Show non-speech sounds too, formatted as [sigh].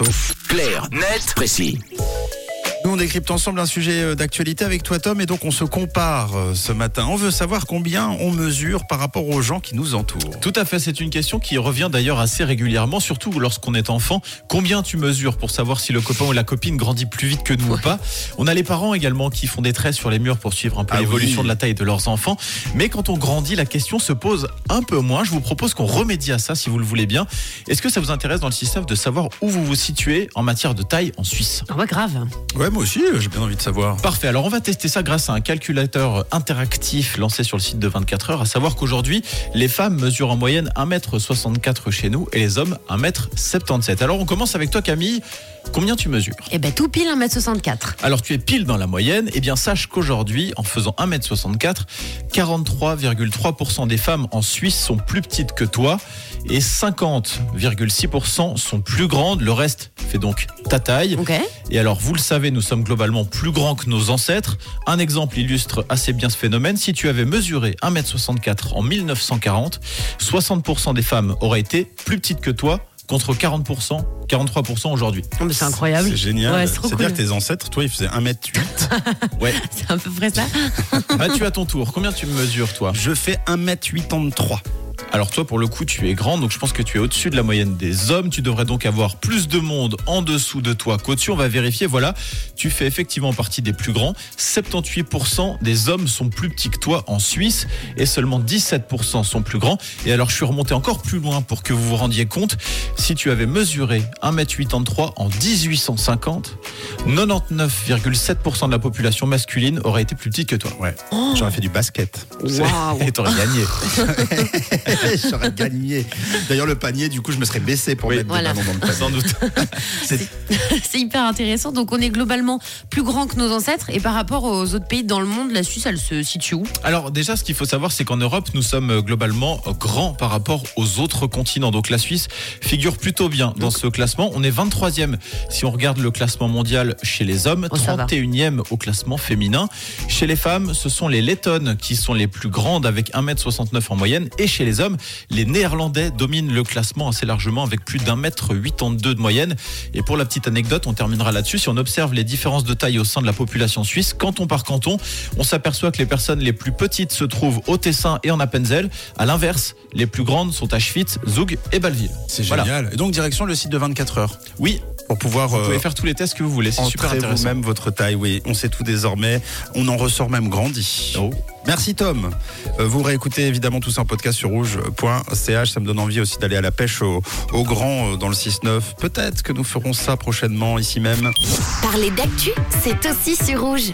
bientôt. Clair, net, précis. Nous, on décrypte ensemble un sujet euh, d'actualité avec toi, Tom, et donc on se compare euh, ce matin. On veut savoir combien on mesure par rapport aux gens qui nous entourent. Tout à fait, c'est une question qui revient d'ailleurs assez régulièrement, surtout lorsqu'on est enfant. Combien tu mesures pour savoir si le copain ou la copine grandit plus vite que nous ou pas? On a les parents également qui font des traits sur les murs pour suivre un peu Ah l'évolution oui. de la taille de leurs enfants. Mais quand on grandit, la question se pose un peu moins. Je vous propose qu'on remédie à ça si vous le voulez bien. Est-ce que ça vous intéresse dans le système de savoir où vous vous situez en matière de taille en Suisse? Ah ouais, grave. Ouais, moi aussi, euh, j'ai bien envie de savoir. Parfait, alors on va tester ça grâce à un calculateur interactif lancé sur le site de 24 heures, à savoir qu'aujourd'hui, les femmes mesurent en moyenne 1m64 chez nous et les hommes 1m77. Alors on commence avec toi Camille, combien tu mesures? Eh ben tout pile 1m64. alors tu es pile dans la moyenne, et bien sache qu'aujourd'hui, en faisant 1m64, 43,3% des femmes en Suisse sont plus petites que toi et 50,6% sont plus grandes. Le reste fait donc ta taille. Ok. Et alors, vous le savez, nous sommes globalement plus grands que nos ancêtres. Un exemple illustre assez bien ce phénomène. Si tu avais mesuré 1m64 en 1940, 60% des femmes auraient été plus petites que toi contre 40%, 43% aujourd'hui. Mais c'est incroyable. C'est génial. Ouais, c'est trop C'est-à-dire cool. que tes ancêtres, toi, ils faisaient 1m8. [laughs] Ouais. C'est à peu près ça. [laughs] Ah, tu as ton tour. Combien tu mesures, toi? Je fais 1m83. Alors toi, pour le coup, tu es grand, donc je pense que tu es au-dessus de la moyenne des hommes. Tu devrais donc avoir plus de monde en dessous de toi qu'au-dessus. On va vérifier. Voilà, tu fais effectivement partie des plus grands. 78% des hommes sont plus petits que toi en Suisse et seulement 17% sont plus grands. Et alors, je suis remonté encore plus loin pour que vous vous rendiez compte. Si tu avais mesuré 1m83 en 1850, 99,7% de la population masculine aurait été plus petite que toi. Ouais. J'aurais fait du basket. Waouh. Et t'aurais gagné. [laughs] J'aurais gagné. D'ailleurs, le panier, du coup, je me serais baissé pour Oui. mettre Voilà. des ballons dans le panier. Sans doute. [laughs] C'est hyper intéressant. Donc on est globalement plus grand que nos ancêtres. Et par rapport aux autres pays dans le monde, la Suisse, elle se situe où? Alors déjà, ce qu'il faut savoir, c'est qu'en Europe, nous sommes euh, globalement euh, grands par rapport aux autres continents. Donc la Suisse figure plutôt bien dans ce classement. On est 23e si on regarde le classement mondial chez les hommes, Oh, ça va. 31e au classement féminin. Chez les femmes, ce sont les lettonnes qui sont les plus grandes avec 1m69 en moyenne. Et chez les hommes, les néerlandais dominent le classement assez largement avec plus d'un mètre 82 de moyenne. Et pour la petite anecdote, on terminera là-dessus. Si on observe les différences de taille au sein de la population suisse, canton par canton, on s'aperçoit que les personnes les plus petites se trouvent au Tessin et en Appenzell. À l'inverse, les plus grandes sont à Schwyz, Zug et Bâle-Ville. C'est Voilà. génial. Et donc, direction le site de 24 heures Oui, pour pouvoir. vous euh, pouvez faire tous les tests que vous voulez. C'est super intéressant. vous-même votre taille, oui. On sait tout désormais. On en ressort même grandi. Oh. Merci Tom. Euh, vous réécoutez évidemment tout ça en podcast sur rouge.ch. Ça me donne envie aussi d'aller à la pêche au, grand euh, dans le 6-9. Peut-être que nous ferons ça prochainement ici même. Parler d'actu, c'est aussi sur. Rouge.